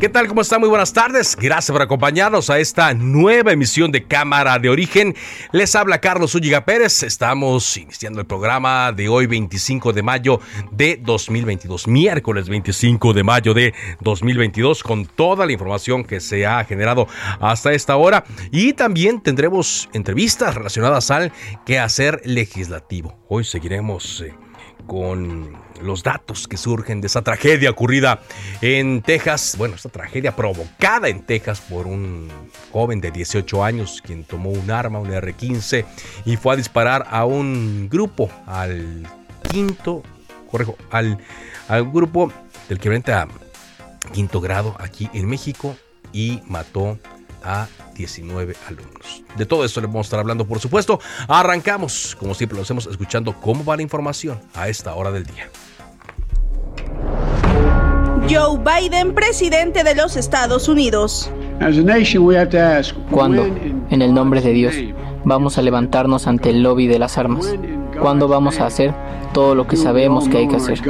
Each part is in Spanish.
¿Qué tal? ¿Cómo está? Muy buenas tardes. Gracias por acompañarnos a esta nueva emisión de Cámara de Origen. Les habla Carlos Ulliga Pérez. Estamos iniciando el programa de hoy, 25 de mayo de 2022, miércoles 25 de mayo de 2022, con toda la información que se ha generado hasta esta hora. Y también tendremos entrevistas relacionadas al quehacer legislativo. Hoy seguiremos eh, con los datos que surgen de esa tragedia ocurrida en Texas, bueno, esta tragedia provocada en Texas por un joven de 18 años quien tomó un arma, un R-15, y fue a disparar a un grupo, al quinto, correjo, al, al grupo del que a quinto grado aquí en México y mató a 19 alumnos. De todo esto le vamos a estar hablando, por supuesto. Arrancamos, como siempre lo hacemos, escuchando cómo va la información a esta hora del día. Joe Biden, presidente de los Estados Unidos. ¿Cuándo, en el nombre de Dios, vamos a levantarnos ante el lobby de las armas? ¿Cuándo vamos a hacer todo lo que sabemos que hay que hacer?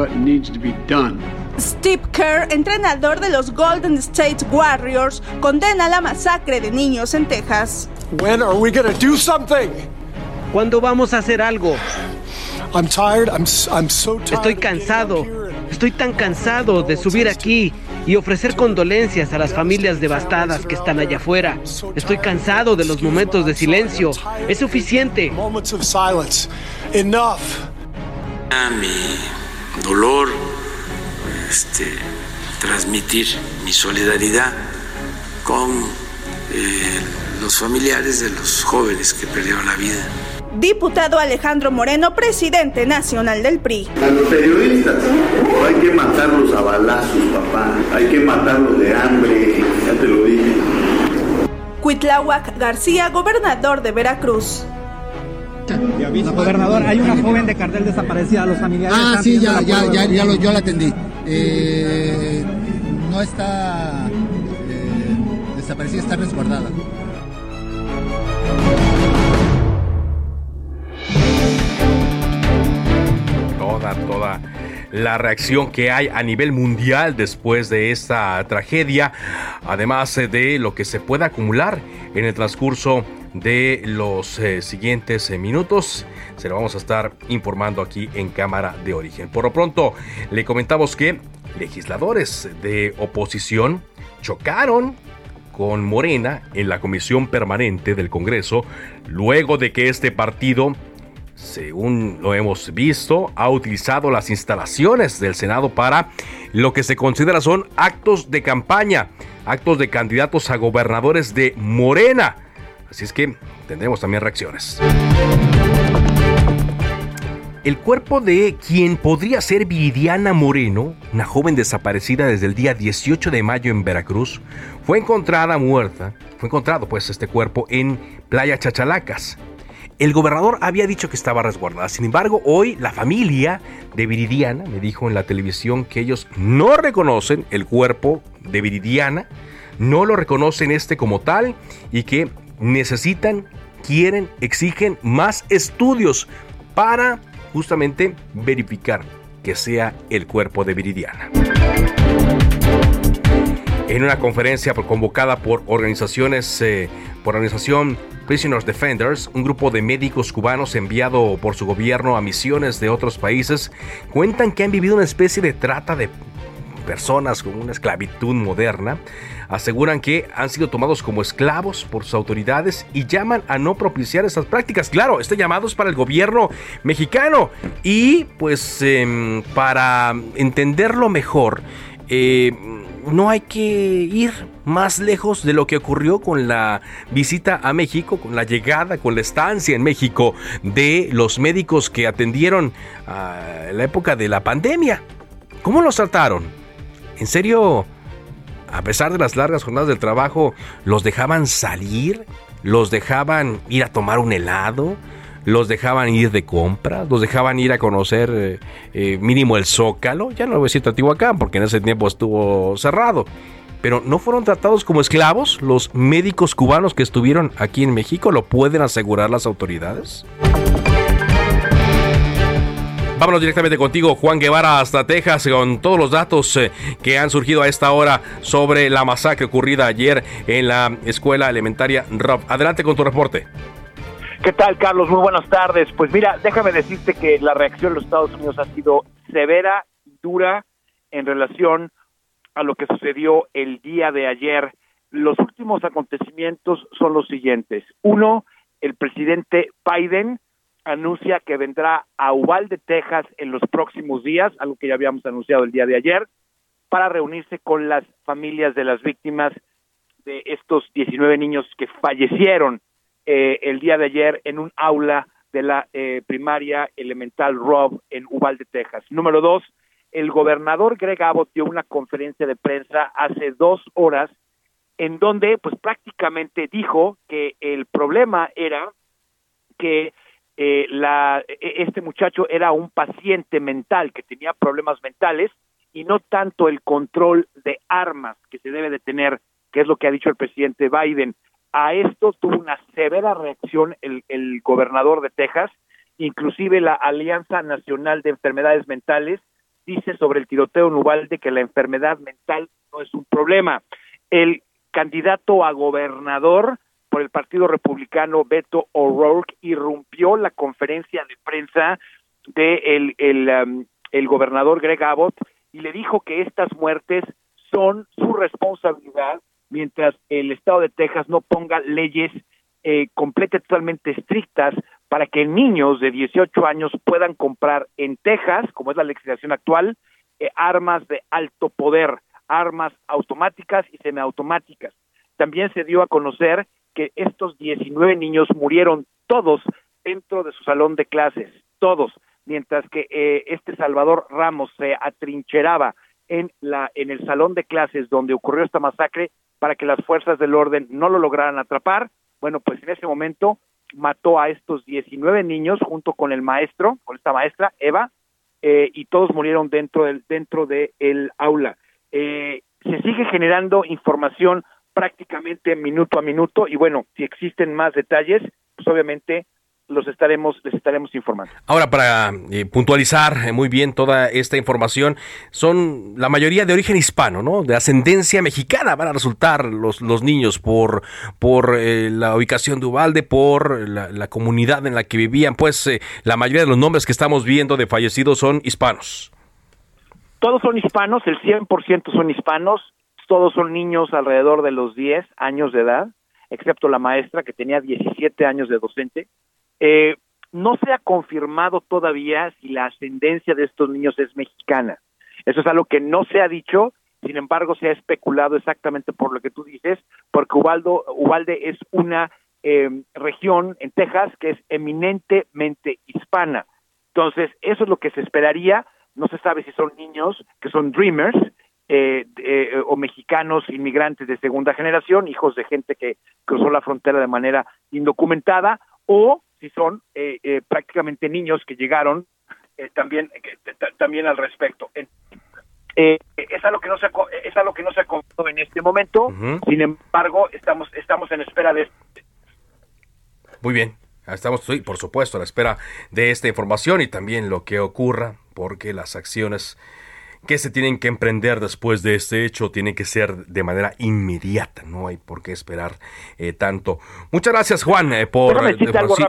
Steve Kerr, entrenador de los Golden State Warriors, condena la masacre de niños en Texas. ¿Cuándo vamos a hacer algo? Estoy cansado. Estoy tan cansado de subir aquí y ofrecer condolencias a las familias devastadas que están allá afuera. Estoy cansado de los momentos de silencio. Es suficiente. A mi dolor, este, transmitir mi solidaridad con eh, los familiares de los jóvenes que perdieron la vida. Diputado Alejandro Moreno, presidente nacional del PRI. A los periodistas hay que matarlos a balazos, papá. Hay que matarlos de hambre, ya te lo dije. Cuitláhuac García, gobernador de Veracruz. Gobernador, hay una joven de cartel desaparecida, los familiares. Ah, sí, ya, ya, ya, ya lo, yo la atendí. Eh, no está eh, desaparecida, está resguardada. Toda, toda la reacción que hay a nivel mundial después de esta tragedia, además de lo que se puede acumular en el transcurso de los eh, siguientes eh, minutos. Se lo vamos a estar informando aquí en Cámara de Origen. Por lo pronto, le comentamos que legisladores de oposición chocaron con Morena en la comisión permanente del Congreso luego de que este partido según lo hemos visto, ha utilizado las instalaciones del Senado para lo que se considera son actos de campaña, actos de candidatos a gobernadores de Morena. Así es que tendremos también reacciones. El cuerpo de quien podría ser Viridiana Moreno, una joven desaparecida desde el día 18 de mayo en Veracruz, fue encontrada muerta, fue encontrado pues este cuerpo en Playa Chachalacas. El gobernador había dicho que estaba resguardada, sin embargo hoy la familia de Viridiana me dijo en la televisión que ellos no reconocen el cuerpo de Viridiana, no lo reconocen este como tal y que necesitan, quieren, exigen más estudios para justamente verificar que sea el cuerpo de Viridiana. En una conferencia convocada por organizaciones, eh, por organización Prisoners Defenders, un grupo de médicos cubanos enviado por su gobierno a misiones de otros países, cuentan que han vivido una especie de trata de personas con una esclavitud moderna, aseguran que han sido tomados como esclavos por sus autoridades y llaman a no propiciar estas prácticas. Claro, este llamado es para el gobierno mexicano y pues em, para entenderlo mejor, eh, no hay que ir más lejos de lo que ocurrió con la visita a México, con la llegada, con la estancia en México de los médicos que atendieron a la época de la pandemia. ¿Cómo los trataron? ¿En serio? A pesar de las largas jornadas del trabajo, ¿los dejaban salir? ¿Los dejaban ir a tomar un helado? los dejaban ir de compras, los dejaban ir a conocer eh, eh, mínimo el Zócalo, ya no lo voy a decir Teotihuacán porque en ese tiempo estuvo cerrado, pero no fueron tratados como esclavos los médicos cubanos que estuvieron aquí en México, ¿lo pueden asegurar las autoridades? Vámonos directamente contigo, Juan Guevara, hasta Texas, con todos los datos eh, que han surgido a esta hora sobre la masacre ocurrida ayer en la escuela elementaria Rob. Adelante con tu reporte. ¿Qué tal, Carlos? Muy buenas tardes. Pues mira, déjame decirte que la reacción de los Estados Unidos ha sido severa y dura en relación a lo que sucedió el día de ayer. Los últimos acontecimientos son los siguientes. Uno, el presidente Biden anuncia que vendrá a Uvalde, Texas, en los próximos días, algo que ya habíamos anunciado el día de ayer, para reunirse con las familias de las víctimas de estos 19 niños que fallecieron eh, el día de ayer en un aula de la eh, primaria elemental Rob en Uvalde, Texas. Número dos, el gobernador Greg Abbott dio una conferencia de prensa hace dos horas en donde pues prácticamente dijo que el problema era que eh, la, e, este muchacho era un paciente mental que tenía problemas mentales y no tanto el control de armas que se debe de tener, que es lo que ha dicho el presidente Biden. A esto tuvo una severa reacción el, gobernador de Texas, inclusive la Alianza Nacional de Enfermedades Mentales dice sobre el tiroteo en Uvalde que la enfermedad mental no es un problema. El candidato a gobernador por el Partido Republicano, Beto O'Rourke, irrumpió la conferencia de prensa de el, um, el gobernador Greg Abbott y le dijo que estas muertes son su responsabilidad mientras el estado de Texas no ponga leyes eh, completamente totalmente estrictas para que niños de 18 años puedan comprar en Texas, como es la legislación actual, eh, armas de alto poder, armas automáticas y semiautomáticas. También se dio a conocer que estos 19 niños murieron todos dentro de su salón de clases, todos, mientras que eh, este Salvador Ramos se atrincheraba en la en el salón de clases donde ocurrió esta masacre para que las fuerzas del orden no lo lograran atrapar. Bueno, pues en ese momento mató a estos 19 niños junto con el maestro, con esta maestra, Eva, eh, y todos murieron dentro del dentro de el aula. Eh, se sigue generando información prácticamente minuto a minuto y bueno, si existen más detalles, pues obviamente los estaremos les estaremos informando. Ahora para eh, puntualizar eh, muy bien toda esta información, son la mayoría de origen hispano, ¿no? De ascendencia mexicana van a resultar los, los niños por por eh, la ubicación de Ubalde, por la, comunidad en la que vivían, pues la mayoría de los nombres que estamos viendo de fallecidos son hispanos. Todos son hispanos, el 100% son hispanos, todos son niños alrededor de los 10 años de edad, excepto la maestra que tenía 17 años de docente eh, no se ha confirmado todavía si la ascendencia de estos niños es mexicana. Eso es algo que no se ha dicho, sin embargo se ha especulado exactamente por lo que tú dices, porque Ubaldo, Ubalde es una em, región en Texas que es eminentemente hispana. Entonces, eso es lo que se esperaría. No se sabe si son niños que son dreamers eh, eh, o mexicanos inmigrantes de segunda generación, hijos de gente que cruzó la frontera de manera indocumentada, o si son eh, eh, prácticamente niños que llegaron eh, también también al respecto. es algo que no se es algo que no se ha en este momento. Sin embargo, estamos estamos en espera de Muy bien. Estamos, por supuesto, a la espera de esta información y también lo que ocurra, porque las acciones que se tienen que emprender después de este hecho tienen que ser de manera inmediata, no hay por qué esperar eh, tanto. Muchas gracias Juan eh, por...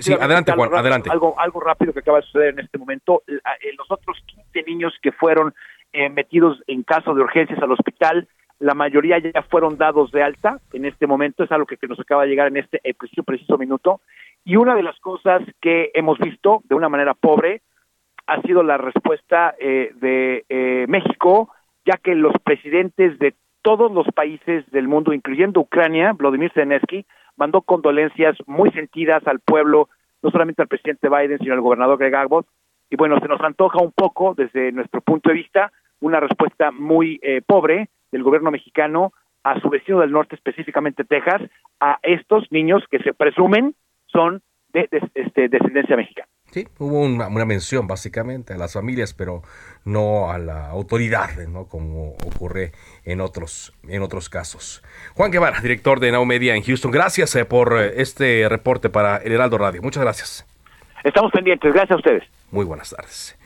sí, adelante Juan, adelante. Algo, algo rápido que acaba de suceder en este momento. Eh, los otros 15 niños que fueron eh, metidos en caso de urgencias al hospital. La mayoría ya fueron dados de alta en este momento, es algo que, nos acaba de llegar en este eh, preciso, preciso minuto. Y una de las cosas que hemos visto de una manera pobre ha sido la respuesta eh, de eh, México, ya que los presidentes de todos los países del mundo, incluyendo Ucrania, Vladimir Zelensky, mandó condolencias muy sentidas al pueblo, no solamente al presidente Biden, sino al gobernador Greg Abbott. Y bueno, se nos antoja un poco, desde nuestro punto de vista, una respuesta muy eh, pobre del gobierno mexicano a su vecino del norte, específicamente Texas, a estos niños que se presumen son de, este, descendencia mexicana. Sí, hubo una, mención básicamente a las familias, pero no a la autoridad, ¿no? Como ocurre en otros, en otros casos. Juan Guevara, director de Now Media en Houston, gracias eh, por eh, este reporte para el Heraldo Radio. Muchas gracias. Estamos pendientes, gracias a ustedes. Muy buenas tardes.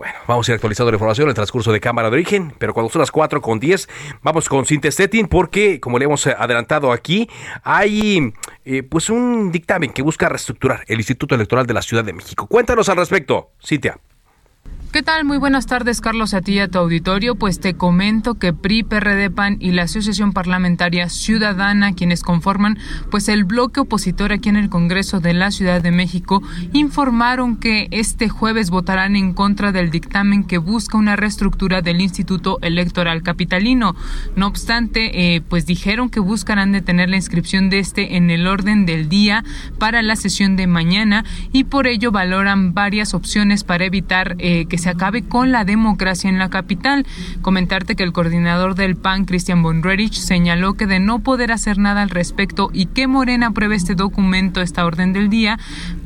Bueno, vamos a ir actualizando la información el transcurso de Cámara de Origen, pero cuando son las 4 con 10, vamos con Sintestetin porque, como le hemos adelantado aquí, hay eh, pues un dictamen que busca reestructurar el Instituto Electoral de la Ciudad de México. Cuéntanos al respecto, Cintia. ¿Qué tal? Muy buenas tardes, Carlos, a ti y a tu auditorio. Pues te comento que PRI, PRD, PAN y la Asociación Parlamentaria Ciudadana, quienes conforman pues el bloque opositor aquí en el Congreso de la Ciudad de México, informaron que este jueves votarán en contra del dictamen que busca una reestructura del Instituto Electoral Capitalino. No obstante, eh, pues dijeron que buscarán detener la inscripción de este en el orden del día para la sesión de mañana y por ello valoran varias opciones para evitar eh, que se acabe con la democracia en la capital. Comentarte que el coordinador del PAN, Christian Bonrerich, señaló que de no poder hacer nada al respecto y que Morena apruebe este documento, esta orden del día,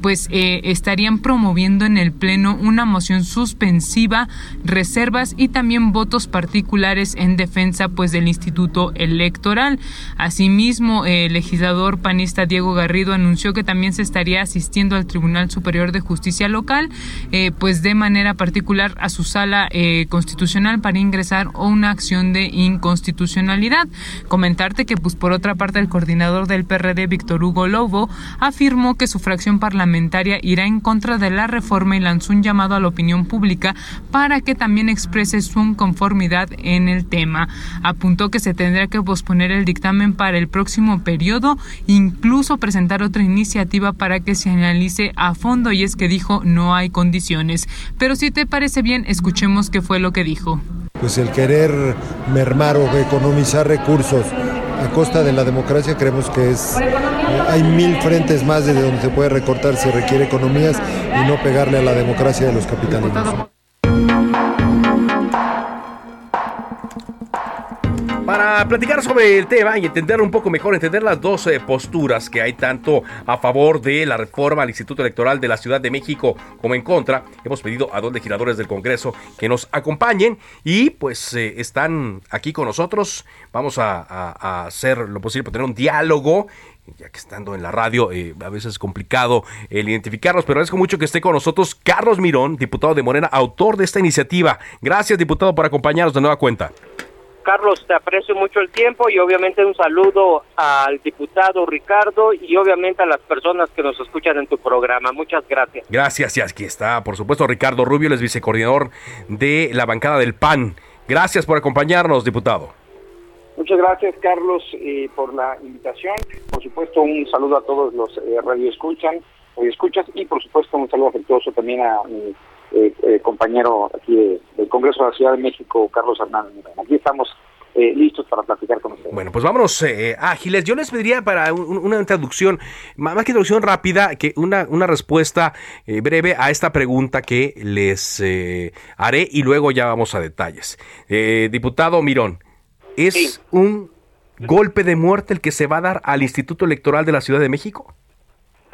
pues eh, estarían promoviendo en el Pleno una moción suspensiva, reservas y también votos particulares en defensa pues del Instituto Electoral. Asimismo, el legislador panista Diego Garrido anunció que también se estaría asistiendo al Tribunal Superior de Justicia Local, eh, pues de manera particular a su sala eh, constitucional para ingresar una acción de inconstitucionalidad. Comentarte que, pues por otra parte, el coordinador del PRD, Víctor Hugo Lobo, afirmó que su fracción parlamentaria irá en contra de la reforma y lanzó un llamado a la opinión pública para que también exprese su inconformidad en el tema. Apuntó que se tendrá que posponer el dictamen para el próximo periodo, incluso presentar otra iniciativa para que se analice a fondo y es que dijo no hay condiciones. Pero si te parece bien, escuchemos qué fue lo que dijo. Pues el querer mermar o economizar recursos a costa de la democracia creemos que es hay mil frentes más de donde se puede recortar si requiere economías y no pegarle a la democracia de los capitalinos. Para platicar sobre el tema y entender un poco mejor, entender las dos eh, posturas que hay tanto a favor de la reforma al Instituto Electoral de la Ciudad de México como en contra, hemos pedido a dos legisladores del Congreso que nos acompañen y pues eh, están aquí con nosotros. Vamos a, hacer lo posible para tener un diálogo ya que estando en la radio eh, a veces es complicado el identificarlos, pero agradezco mucho que esté con nosotros Carlos Mirón, diputado de Morena, autor de esta iniciativa. Gracias, diputado, por acompañarnos de nueva cuenta. Carlos, te aprecio mucho el tiempo y obviamente un saludo al diputado Ricardo y obviamente a las personas que nos escuchan en tu programa. Muchas gracias. Gracias, y aquí está, por supuesto, Ricardo Rubio, el vicecoordinador de la bancada del PAN. Gracias por acompañarnos, diputado. Muchas gracias, Carlos, eh, por la invitación. Por supuesto, un saludo a todos los eh, radioescuchan, escuchas y por supuesto un saludo afectuoso también a mi eh, eh, compañero aquí del Congreso de la Ciudad de México, Carlos Hernández. Aquí estamos eh, listos para platicar con ustedes. Bueno, pues vámonos ágiles. Yo les pediría para una introducción, más que introducción rápida, que una, una respuesta breve a esta pregunta que les haré y luego ya vamos a detalles. diputado Mirón, ¿es un golpe de muerte el que se va a dar al Instituto Electoral de la Ciudad de México?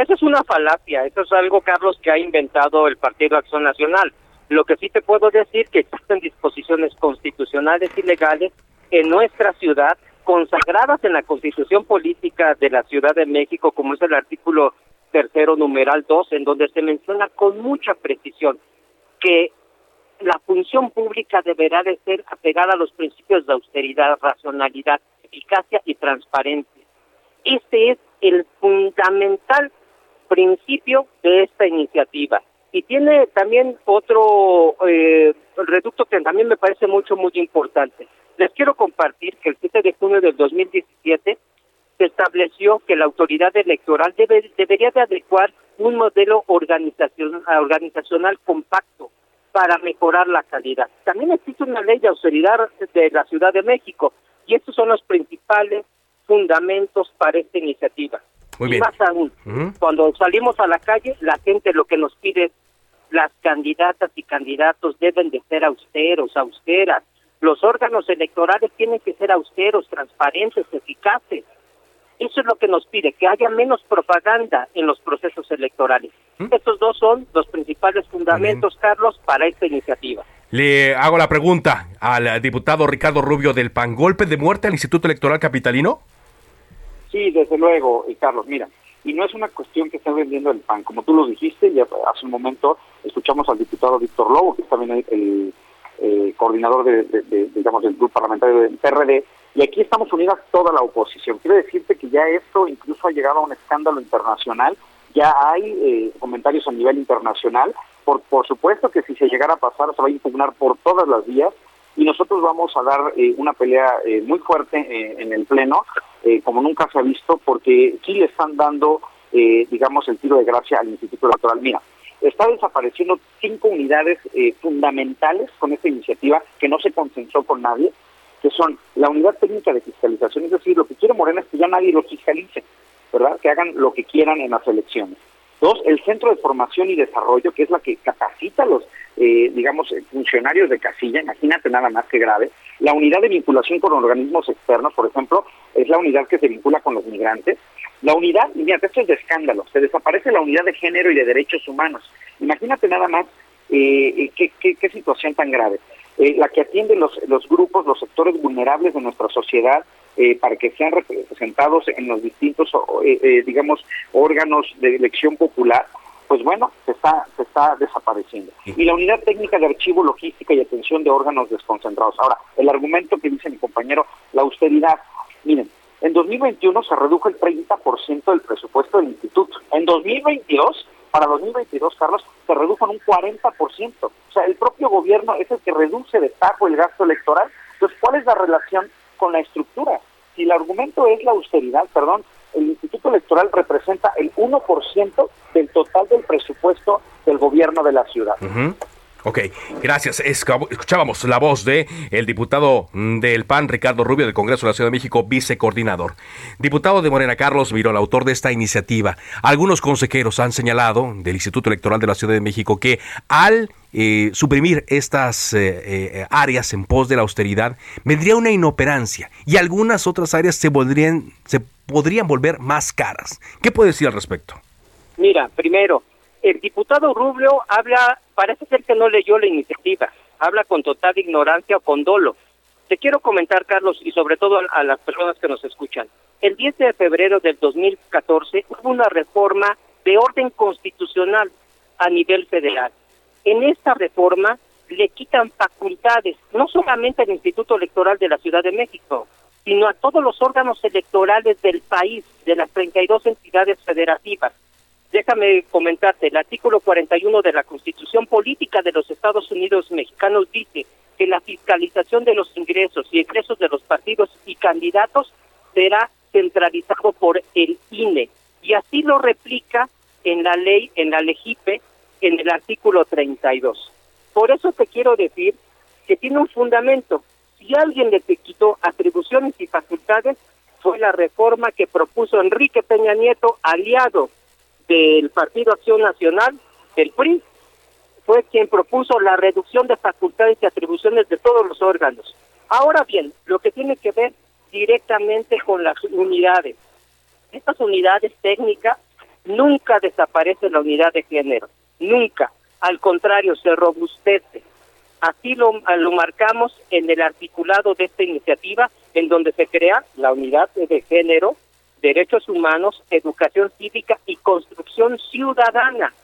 Eso es una falacia, eso es algo, Carlos, que ha inventado el Partido Acción Nacional. Lo que sí te puedo decir que existen disposiciones constitucionales y legales en nuestra ciudad consagradas en la Constitución Política de la Ciudad de México, como es el artículo tercero numeral 2, en donde se menciona con mucha precisión que la función pública deberá de ser apegada a los principios de austeridad, racionalidad, eficacia y transparencia. Este es el fundamental principio de esta iniciativa. Y tiene también otro eh, reducto que también me parece mucho, muy importante. Les quiero compartir que el 7 de junio del 2017 se estableció que la autoridad electoral debe, debería de adecuar un modelo organizacional, organizacional compacto para mejorar la calidad. También existe una ley de austeridad de la Ciudad de México y estos son los principales fundamentos para esta iniciativa. Muy y bien. más aún, cuando salimos a la calle, la gente lo que nos pide es las candidatas y candidatos deben de ser austeros, austeras. Los órganos electorales tienen que ser austeros, transparentes, eficaces. Eso es lo que nos pide, que haya menos propaganda en los procesos electorales. Estos dos son los principales fundamentos, Carlos, para esta iniciativa. Le hago la pregunta al diputado Ricardo Rubio del PAN. ¿Golpe de muerte al Instituto Electoral Capitalino? Sí, desde luego, y Carlos, mira, y no es una cuestión que esté vendiendo el PAN, como tú lo dijiste, ya hace un momento escuchamos al diputado Víctor Lobo, que es también el, eh, coordinador de, digamos, del grupo parlamentario del PRD, y aquí estamos unidas toda la oposición. Quiero decirte que ya esto incluso ha llegado a un escándalo internacional, ya hay eh, comentarios a nivel internacional, por, por supuesto que si se llegara a pasar se va a impugnar por todas las vías, y nosotros vamos a dar eh, una pelea eh, muy fuerte eh, en el Pleno, eh, como nunca se ha visto, porque sí le están dando, eh, digamos, el tiro de gracia al Instituto Electoral. Mira, está desapareciendo cinco unidades eh, fundamentales con esta iniciativa que no se consensó con nadie, que son la unidad técnica de fiscalización, es decir, lo que quiere Morena es que ya nadie lo fiscalice, ¿verdad? Que hagan lo que quieran en las elecciones. Dos, el Centro de Formación y Desarrollo, que es la que capacita a los, eh, digamos, funcionarios de casilla, imagínate nada más que grave. La unidad de vinculación con organismos externos, por ejemplo, es la unidad que se vincula con los migrantes. La unidad, mira, esto es de escándalo, se desaparece la unidad de género y de derechos humanos. Imagínate nada más eh, qué, qué, qué situación tan grave. Eh, la que atiende los, los grupos, los sectores vulnerables de nuestra sociedad, eh, para que sean representados en los distintos, eh, eh, digamos, órganos de elección popular, pues bueno, se está, se está desapareciendo. Y la unidad técnica de archivo, logística y atención de órganos desconcentrados. Ahora, el argumento que dice mi compañero, la austeridad. Miren, en 2021 se redujo el 30% del presupuesto del instituto. En 2022, para 2022, Carlos, se redujo en un 40%. O sea, el propio gobierno es el que reduce de tajo el gasto electoral. Entonces, ¿cuál es la relación con la estructura? Si el argumento es la austeridad, perdón, el Instituto Electoral representa el 1% del total del presupuesto del gobierno de la ciudad. Uh. Ok, gracias. Escuchábamos la voz de el diputado del PAN, Ricardo Rubio, del Congreso de la Ciudad de México, vicecoordinador. Diputado de Morena, Carlos Miró, el autor de esta iniciativa. Algunos consejeros han señalado del Instituto Electoral de la Ciudad de México que al eh, suprimir estas eh, eh, áreas en pos de la austeridad, vendría una inoperancia y algunas otras áreas se, podrían, se podrían volver más caras. ¿Qué puede decir al respecto? Mira, primero, el diputado Rubio habla, parece ser que no leyó la iniciativa, habla con total ignorancia o con dolo. Te quiero comentar, Carlos, y sobre todo a, a las personas que nos escuchan. El 10 de febrero del 2014 hubo una reforma de orden constitucional a nivel federal. En esta reforma le quitan facultades, no solamente al Instituto Electoral de la Ciudad de México, sino a todos los órganos electorales del país, de las 32 entidades federativas. Déjame comentarte, el artículo 41 de la Constitución Política de los Estados Unidos Mexicanos dice que la fiscalización de los ingresos y egresos de los partidos y candidatos será centralizado por el INE y así lo replica en la ley, en la LEGIPE, en el artículo 32. Por eso te quiero decir que tiene un fundamento. Si alguien le quitó atribuciones y facultades, fue la reforma que propuso Enrique Peña Nieto, aliado del Partido Acción Nacional, del PRI, fue quien propuso la reducción de facultades y atribuciones de todos los órganos. Ahora bien, lo que tiene que ver directamente con las unidades. Estas unidades técnicas nunca desaparece la unidad de género, nunca. Al contrario, se robustece. Así lo, lo marcamos en el articulado de esta iniciativa, en donde se crea la unidad de género, derechos humanos, educación cívica y construcción ciudadana.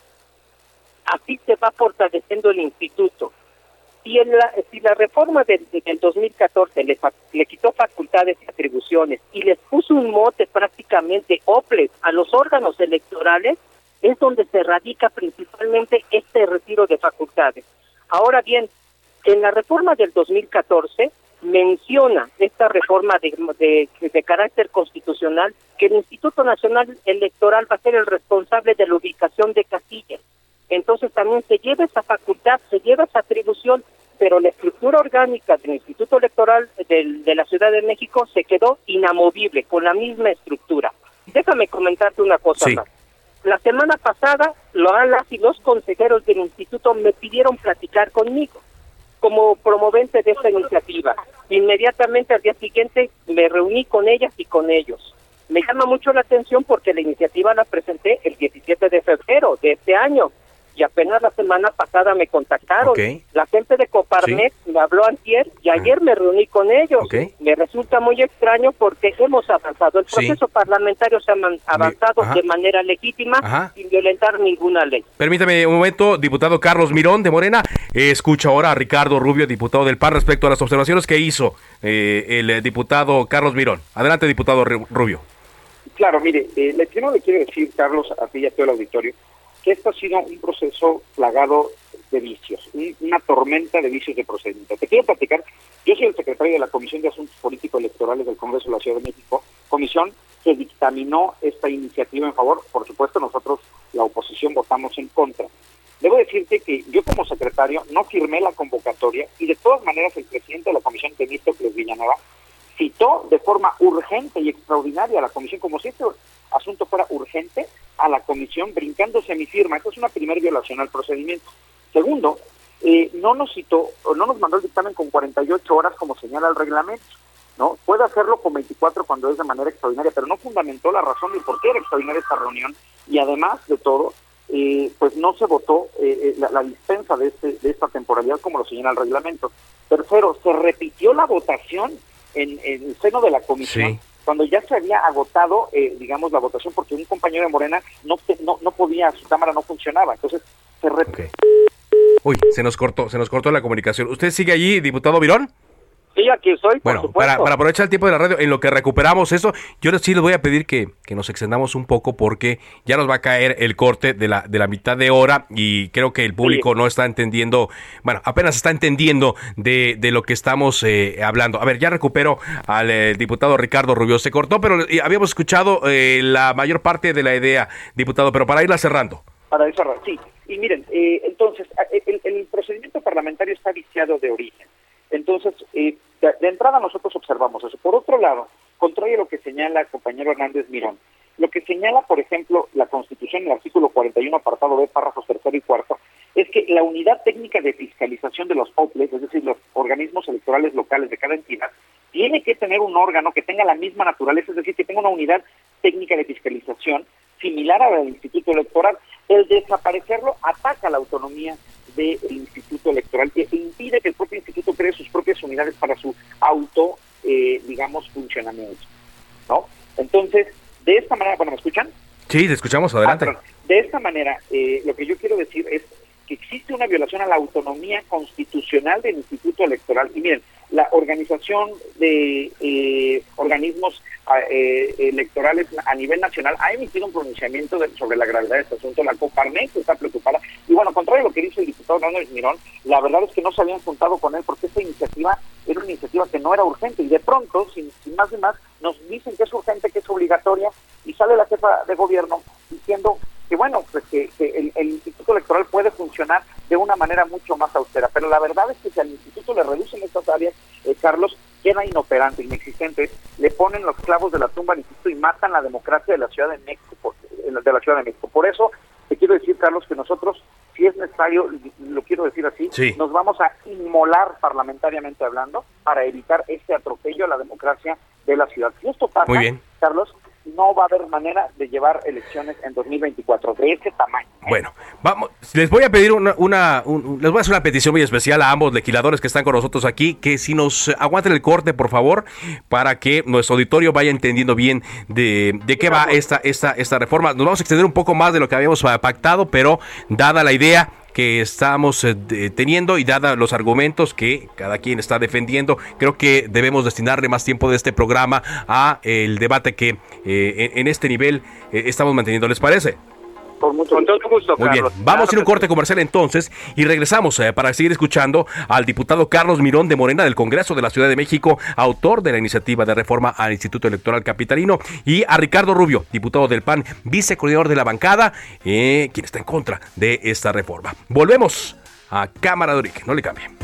Así se va fortaleciendo el instituto. Si, en la, si la reforma del, del 2014 le, le quitó facultades y atribuciones y les puso un mote prácticamente OPLES a los órganos electorales, es donde se radica principalmente este retiro de facultades. Ahora bien, en la reforma del 2014 menciona esta reforma de, de, carácter constitucional que el Instituto Nacional Electoral va a ser el responsable de la ubicación de casillas. Entonces también se lleva esa facultad, se lleva esa atribución, pero la estructura orgánica del Instituto Electoral de la Ciudad de México se quedó inamovible, con la misma estructura. Déjame comentarte una cosa más. La semana pasada, las y los consejeros del instituto me pidieron platicar conmigo como promovente de esta iniciativa. Inmediatamente al día siguiente me reuní con ellas y con ellos. Me llama mucho la atención porque la iniciativa la presenté el 17 de febrero de este año y apenas la semana pasada me contactaron. La gente de Coparmex me habló antier y ayer me reuní con ellos. Me resulta muy extraño porque hemos avanzado. El proceso parlamentario se ha avanzado de manera legítima sin violentar ninguna ley. Permítame un momento, diputado Carlos Mirón de Morena. escucha ahora a Ricardo Rubio, diputado del PAN, respecto a las observaciones que hizo eh, el diputado Carlos Mirón. Adelante, diputado Rubio. Claro, mire, eh, le, primero le quiero decir, Carlos, a ti y a todo el auditorio, que esto ha sido un proceso plagado de vicios, una tormenta de vicios de procedimiento. Te quiero platicar, yo soy el secretario de la Comisión de Asuntos Políticos Electorales del Congreso de la Ciudad de México, comisión que dictaminó esta iniciativa en favor, por supuesto nosotros, la oposición, votamos en contra. Debo decirte que yo como secretario no firmé la convocatoria y de todas maneras el presidente de la Comisión, Temístocles Villanueva, citó de forma urgente y extraordinaria a la comisión, como si este asunto fuera urgente, a la comisión brincándose a mi firma. Esto es una primera violación al procedimiento. Segundo, eh, no nos citó, no nos mandó el dictamen con 48 horas como señala el reglamento. ¿no? Puede hacerlo con 24 cuando es de manera extraordinaria, pero no fundamentó la razón de por qué era extraordinaria esta reunión y además de todo, eh, pues no se votó eh, la, dispensa de, este, de esta temporalidad como lo señala el reglamento. Tercero, se repitió la votación en, el seno de la comisión cuando ya se había agotado, eh, digamos, la votación porque un compañero de Morena no, no, no podía, su cámara no funcionaba. Entonces, se Uy, se nos cortó, se nos cortó la comunicación. ¿Usted sigue allí, diputado Virón? Sí, aquí soy. Bueno, para, para, aprovechar el tiempo de la radio, en lo que recuperamos eso, yo sí les voy a pedir que, que, nos extendamos un poco porque ya nos va a caer el corte de la, de la mitad de hora y creo que el público no está entendiendo, bueno, apenas está entendiendo de, de lo que estamos eh, hablando. A ver, ya recupero al eh, diputado Ricardo Rubio. Se cortó, pero eh, habíamos escuchado la mayor parte de la idea, diputado, pero para irla cerrando. Para ir cerrando, sí. Y miren, entonces, el, el procedimiento parlamentario está viciado de origen. Entonces, eh, de, entrada nosotros observamos eso. Por otro lado, contrario a lo que señala el compañero Hernández Mirón, lo que señala, por ejemplo, la Constitución en el artículo 41, apartado B, párrafos tercero y cuarto, es que la unidad técnica de fiscalización de los OPLES, es decir, los organismos electorales locales de cada entidad, tiene que tener un órgano que tenga la misma naturaleza, es decir, que tenga una unidad técnica de fiscalización similar a la del Instituto Electoral. El desaparecerlo ataca la autonomía del Instituto Electoral que impide que el propio instituto cree sus propias unidades para su auto, eh, digamos, funcionamiento. ¿no? Entonces, de esta manera, bueno, ¿me escuchan? Sí, te escuchamos, adelante. Ah, de esta manera, eh, lo que yo quiero decir es que existe una violación a la autonomía constitucional del Instituto Electoral. Y miren, la organización de eh, organismos eh, electorales a nivel nacional ha emitido un pronunciamiento sobre la gravedad de este asunto. La Coparmex está preocupada. Y bueno, contrario a lo que dice el diputado Hernández Mirón, la verdad es que no se habían juntado con él porque esta iniciativa era una iniciativa que no era urgente. Y de pronto, sin, más y más, nos dicen que es urgente, que es obligatoria. Y sale la jefa de gobierno diciendo que bueno, pues que, el, Instituto Electoral puede funcionar de una manera mucho más austera. Pero la verdad es que si al Instituto le reducen estas áreas, eh, Carlos, queda inoperante, inexistente, le ponen los clavos de la tumba al instituto y matan la democracia de la Ciudad de México, de la Ciudad de México. Por eso te quiero decir, Carlos, que nosotros, si es necesario, lo quiero decir así, nos vamos a inmolar parlamentariamente hablando para evitar este atropello a la democracia de la ciudad. Si esto pasa, Carlos, no va a haber manera de llevar elecciones en 2024 de ese tamaño. Bueno, vamos, les voy a pedir una, una les voy a hacer una petición muy especial a ambos legisladores que están con nosotros aquí, que si nos aguanten el corte, por favor, para que nuestro auditorio vaya entendiendo bien de, de qué va esta, esta, esta reforma. Nos vamos a extender un poco más de lo que habíamos pactado, pero dada la idea que estamos eh, teniendo y dada los argumentos que cada quien está defendiendo, creo que debemos destinarle más tiempo de este programa a el debate que eh, en este nivel eh, estamos manteniendo. ¿Les parece? Con mucho gusto, Muy bien, vamos a ir a un corte comercial entonces y regresamos eh, para seguir escuchando al diputado Carlos Mirón de Morena del Congreso de la Ciudad de México, autor de la iniciativa de reforma al Instituto Electoral Capitalino, y a Ricardo Rubio, diputado del PAN, vicecoordinador de la bancada, eh, quien está en contra de esta reforma. Volvemos a Cámara de Origen, no le cambien.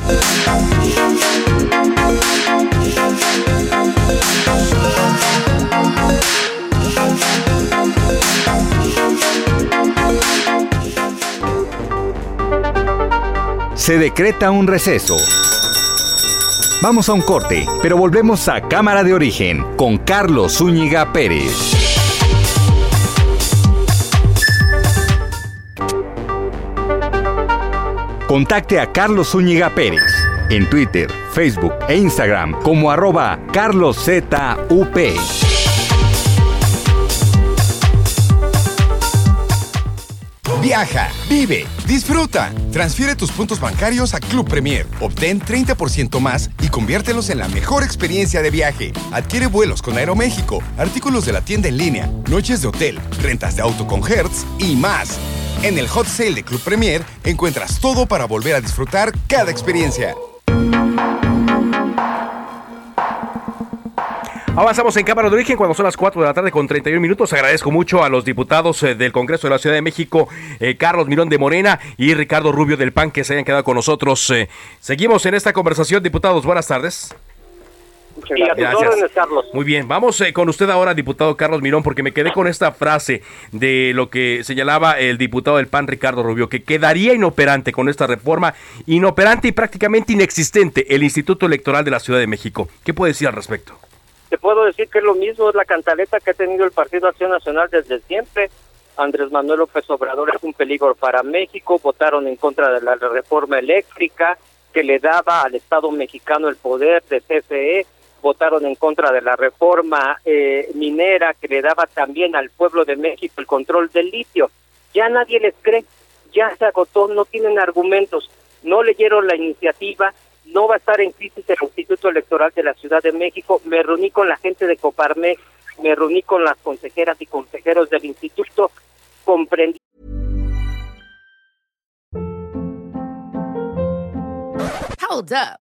Se decreta un receso. Vamos a un corte, pero volvemos a Cámara de Origen con Carlos Zúñiga Pérez. Contacte a Carlos Zúñiga Pérez en Twitter, Facebook e Instagram como arroba carloszup. Viaja, vive, disfruta. Transfiere tus puntos bancarios a Club Premier. Obtén 30% más y conviértelos en la mejor experiencia de viaje. Adquiere vuelos con Aeroméxico, artículos de la tienda en línea, noches de hotel, rentas de auto con Hertz y más. En el Hot Sale de Club Premier encuentras todo para volver a disfrutar cada experiencia. Avanzamos en Cámara de Origen cuando son las 4 de la tarde con 31 minutos. Agradezco mucho a los diputados eh, del Congreso de la Ciudad de México, eh, Carlos Mirón de Morena y Ricardo Rubio del PAN, que se hayan quedado con nosotros. Eh, seguimos en esta conversación, diputados. Buenas tardes. Gracias. Carlos. Muy bien, vamos con usted ahora, diputado Carlos Mirón, porque me quedé con esta frase de lo que señalaba el diputado del PAN, Ricardo Rubio, que quedaría inoperante con esta reforma, inoperante y prácticamente inexistente el Instituto Electoral de la Ciudad de México. ¿Qué puede decir al respecto? Te puedo decir que es lo mismo, es la cantaleta que ha tenido el Partido Acción Nacional desde siempre. Andrés Manuel López Obrador es un peligro para México, votaron en contra de la reforma eléctrica que le daba al Estado mexicano el poder de CFE, votaron en contra de la reforma eh, minera que le daba también al pueblo de México el control del litio. Ya nadie les cree, ya se agotó, no tienen argumentos, no leyeron la iniciativa, no va a estar en crisis el Instituto Electoral de la Ciudad de México. Me reuní con la gente de Coparmex, me reuní con las consejeras y consejeros del instituto, comprendí. Hold up.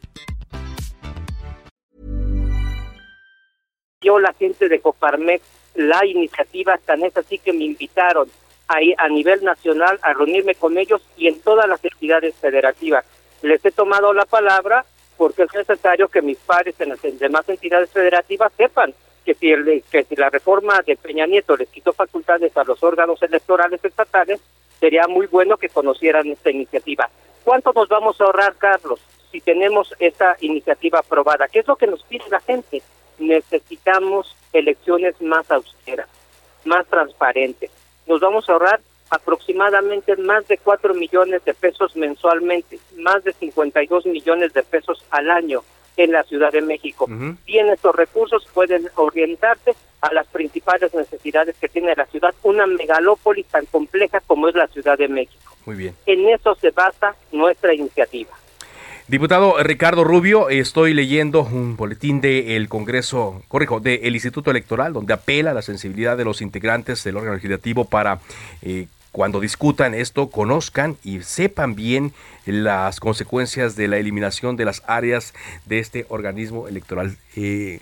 Yo, la gente de Coparmex, la iniciativa tan es así que me invitaron a, nivel nacional a reunirme con ellos y en todas las entidades federativas. Les he tomado la palabra porque es necesario que mis padres en las demás entidades federativas sepan que si, el, que si la reforma de Peña Nieto les quitó facultades a los órganos electorales estatales, sería muy bueno que conocieran esta iniciativa. ¿Cuánto nos vamos a ahorrar, Carlos, si tenemos esta iniciativa aprobada? ¿Qué es lo que nos pide la gente? Necesitamos elecciones más austeras, más transparentes. Nos vamos a ahorrar aproximadamente más de 4 millones de pesos mensualmente, más de 52 millones de pesos al año en la Ciudad de México. Bien, estos recursos pueden orientarse a las principales necesidades que tiene la ciudad, una megalópolis tan compleja como es la Ciudad de México. Muy bien. En eso se basa nuestra iniciativa. Diputado Ricardo Rubio, estoy leyendo un boletín del Congreso, corrijo, del Instituto Electoral, donde apela a la sensibilidad de los integrantes del órgano legislativo para eh, cuando discutan esto, conozcan y sepan bien las consecuencias de la eliminación de las áreas de este organismo electoral. Eh,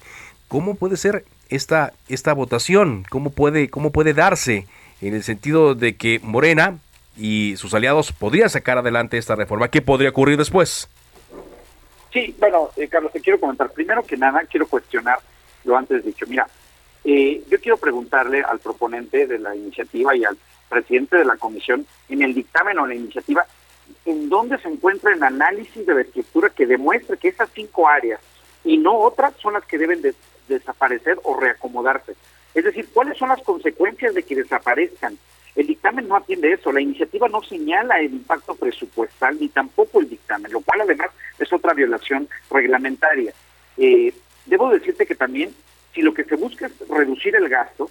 ¿Cómo puede ser esta, esta votación? ¿Cómo puede, ¿Cómo puede darse en el sentido de que Morena y sus aliados podrían sacar adelante esta reforma? ¿Qué podría ocurrir después? Sí, bueno, eh, Carlos, te quiero comentar. Primero que nada, quiero cuestionar lo antes dicho. Mira, eh, yo quiero preguntarle al proponente de la iniciativa y al presidente de la comisión, en el dictamen o la iniciativa, en dónde se encuentra el análisis de la escritura que demuestre que esas cinco áreas y no otras son las que deben de desaparecer o reacomodarse. Es decir, ¿cuáles son las consecuencias de que desaparezcan? El dictamen no atiende eso, la iniciativa no señala el impacto presupuestal ni tampoco el dictamen, lo cual además es otra violación reglamentaria. Eh, debo decirte que también, si lo que se busca es reducir el gasto,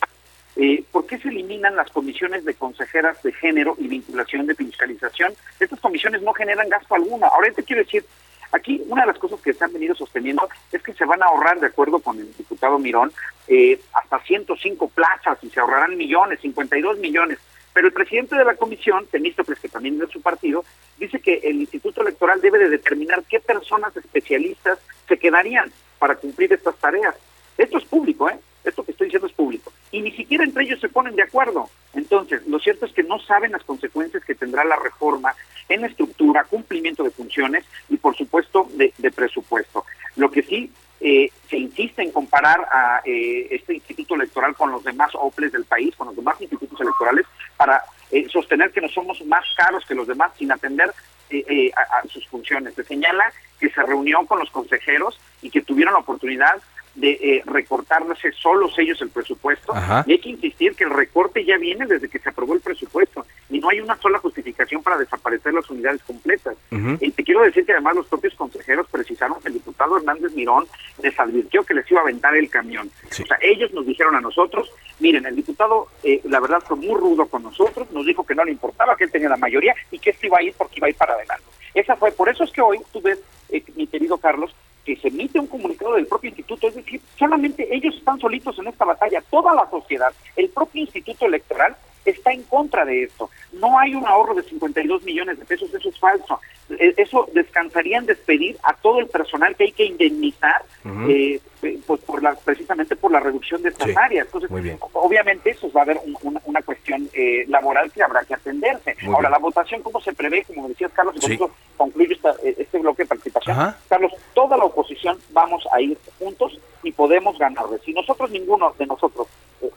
eh, ¿por qué se eliminan las comisiones de consejeras de género y vinculación de fiscalización? Estas comisiones no generan gasto alguno. Ahora te quiero decir, aquí una de las cosas que se han venido sosteniendo es que se van a ahorrar, de acuerdo con el diputado Mirón, eh, hasta 105 plazas y se ahorrarán millones, 52 millones. Pero el presidente de la comisión, Temístocles, que también es de su partido, dice que el Instituto Electoral debe de determinar qué personas especialistas se quedarían para cumplir estas tareas. Esto es público, ¿eh? Esto que estoy diciendo es público. Y ni siquiera entre ellos se ponen de acuerdo. Entonces, lo cierto es que no saben las consecuencias que tendrá la reforma en estructura, cumplimiento de funciones y, por supuesto, de, de presupuesto. Lo que sí eh, se insiste en comparar a eh, este instituto electoral con los demás OPLES del país, con los demás institutos electorales, para eh, sostener que no somos más caros que los demás sin atender a, a, sus funciones. Se señala que se reunió con los consejeros y que tuvieron la oportunidad de eh, recortarse solos ellos el presupuesto. Y hay que insistir que el recorte ya viene desde que se aprobó el presupuesto y no hay una sola justificación para desaparecer las unidades completas. Y te quiero decir que además los propios consejeros precisaron que el diputado Hernández Mirón les advirtió que les iba a aventar el camión. O sea, ellos nos dijeron a nosotros, miren, el diputado, eh, la verdad, fue muy rudo con nosotros, nos dijo que no le importaba, que él tenía la mayoría y que esto iba a ir porque iba a ir para adelante. Esa fue, por eso es que hoy tú ves, eh, mi querido Carlos, se emite un comunicado del propio instituto, es decir, solamente ellos están solitos en esta batalla, toda la sociedad, el propio instituto electoral está en contra de esto. No hay un ahorro de 52 millones de pesos, eso es falso. E, eso descansaría en despedir a todo el personal que hay que indemnizar, eh, eh, pues por la, precisamente por la reducción de estas áreas. Entonces, obviamente eso va a haber una cuestión eh, laboral que habrá que atenderse. Ahora, la votación, ¿cómo se prevé? Como decías, Carlos, y sí. concluyo este bloque de participación. Carlos, toda la oposición vamos a ir juntos y podemos ganar. Si nosotros, ninguno de nosotros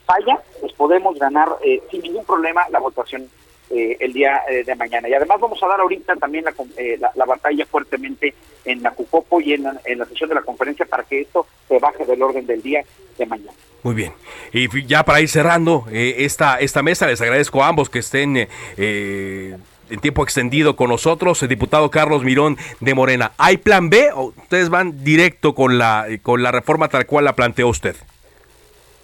falla, pues podemos ganar sin ningún problema la votación eh, el día eh, de mañana. Y además vamos a dar ahorita también eh, la, la, batalla fuertemente en la Cucopo y en, en, la sesión de la conferencia para que esto se baje del orden del día de mañana. Muy bien. Y ya para ir cerrando esta, esta mesa, les agradezco a ambos que estén en tiempo extendido con nosotros, el diputado Carlos Mirón de Morena. ¿Hay plan B o ustedes van directo con la, con la reforma tal cual la planteó usted?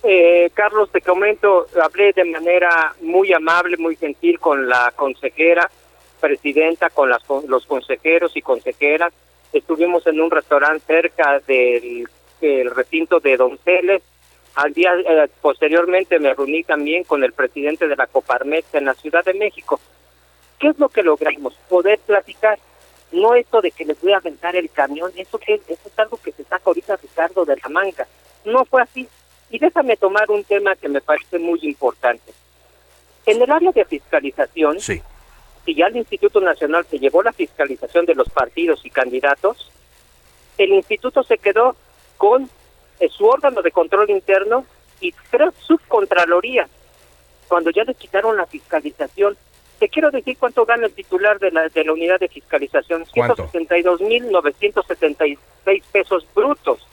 Eh, Carlos, te comento, hablé de manera muy amable, muy gentil con la consejera, presidenta, con las, los consejeros y consejeras. Estuvimos en un restaurante cerca del, recinto de Donceles. Al día eh, posteriormente me reuní también con el presidente de la Coparmex en la Ciudad de México. ¿Qué es lo que logramos? Poder platicar. No esto de que les voy a aventar el camión, eso que eso es algo que se saca ahorita Ricardo de la manga. No fue así y déjame tomar un tema que me parece muy importante. En el área de fiscalización, si ya el Instituto Nacional se llevó la fiscalización de los partidos y candidatos, el instituto se quedó con eh, su órgano de control interno y tres subcontralorías. Cuando ya le quitaron la fiscalización, te quiero decir cuánto gana el titular de la, de la unidad de fiscalización, 162.976 pesos brutos.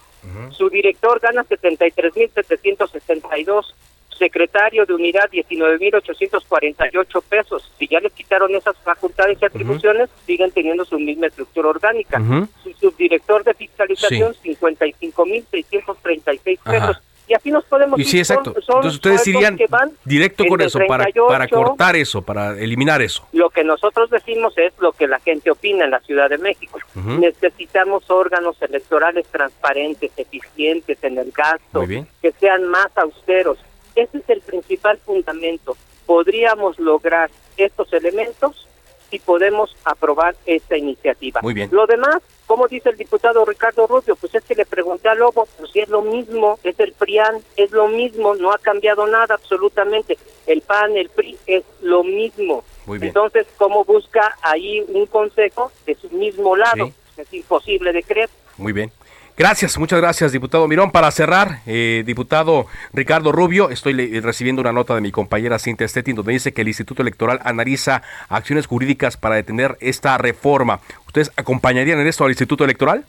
Su director gana 73.762, secretario de unidad 19.848 pesos. Si ya le quitaron esas facultades y atribuciones, siguen teniendo su misma estructura orgánica. Su subdirector de fiscalización, 55.636 pesos. Y así nos podemos... Y sí, exacto. Entonces ustedes irían directo con eso, para, para cortar eso, para eliminar eso. Lo que nosotros decimos es lo que la gente opina en la Ciudad de México. Necesitamos órganos electorales transparentes, eficientes en el gasto, que sean más austeros. Ese es el principal fundamento. Podríamos lograr estos elementos si podemos aprobar esta iniciativa. Muy bien. Lo demás, como dice el diputado Ricardo Rubio, pues es que le pregunté a Lobo, pues es lo mismo, es el PRIAN, es lo mismo, no ha cambiado nada absolutamente. El PAN, el PRI, es lo mismo. Muy bien. Entonces, ¿cómo busca ahí un consejo de su mismo lado? Es imposible de creer. Muy bien. Gracias, muchas gracias, diputado Mirón. Para cerrar, eh, diputado Ricardo Rubio, estoy recibiendo una nota de mi compañera Cintia Stettin donde dice que el Instituto Electoral analiza acciones jurídicas para detener esta reforma. ¿Ustedes acompañarían en esto al Instituto Electoral?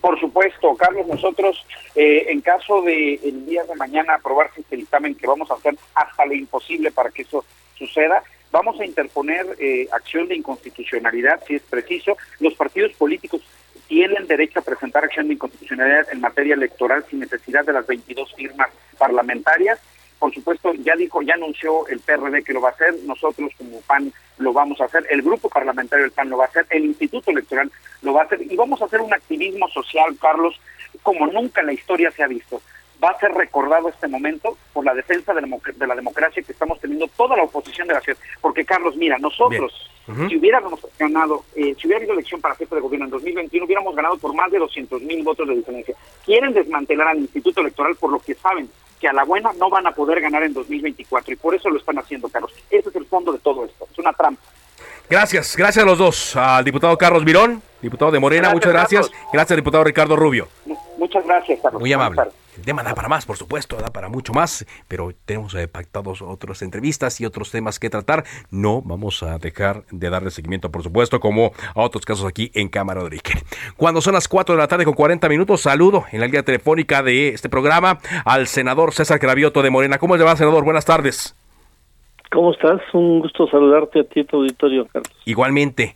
Por supuesto, Carlos, nosotros eh, en caso de el día de mañana aprobarse este dictamen que vamos a hacer hasta lo imposible para que eso suceda, vamos a interponer eh, acción de inconstitucionalidad si es preciso. Los partidos políticos tienen derecho a presentar acción de inconstitucionalidad en materia electoral sin necesidad de las 22 firmas parlamentarias. Por supuesto, ya dijo, ya anunció el PRD que lo va a hacer, nosotros como PAN lo vamos a hacer, el grupo parlamentario del PAN lo va a hacer, el Instituto Electoral lo va a hacer. Y vamos a hacer un activismo social, Carlos, como nunca en la historia se ha visto va a ser recordado este momento por la defensa de la, democracia que estamos teniendo toda la oposición de la ciudad. Porque, Carlos, mira, nosotros, si hubiéramos ganado, eh, si hubiera habido elección para jefe de gobierno en 2021, hubiéramos ganado por más de 200 mil votos de diferencia. Quieren desmantelar al Instituto Electoral por lo que saben que a la buena no van a poder ganar en 2024 y por eso lo están haciendo, Carlos. Ese es el fondo de todo esto, es una trampa. Gracias, gracias a los dos. Al diputado Carlos Mirón, diputado de Morena, muchas gracias. Gracias, diputado Ricardo Rubio. Muchas gracias, Carlos. Muy amable. El tema da para más, por supuesto, da para mucho más, pero tenemos eh, pactados otras entrevistas y otros temas que tratar. No vamos a dejar de darle seguimiento, por supuesto, como a otros casos aquí en Cámara de. Cuando son las 4 de la tarde con 40 minutos, saludo en la línea telefónica de este programa al senador César Cravioto de Morena. ¿Cómo le va, senador? Buenas tardes. ¿Cómo estás? Un gusto saludarte a ti y tu auditorio, Carlos. Igualmente.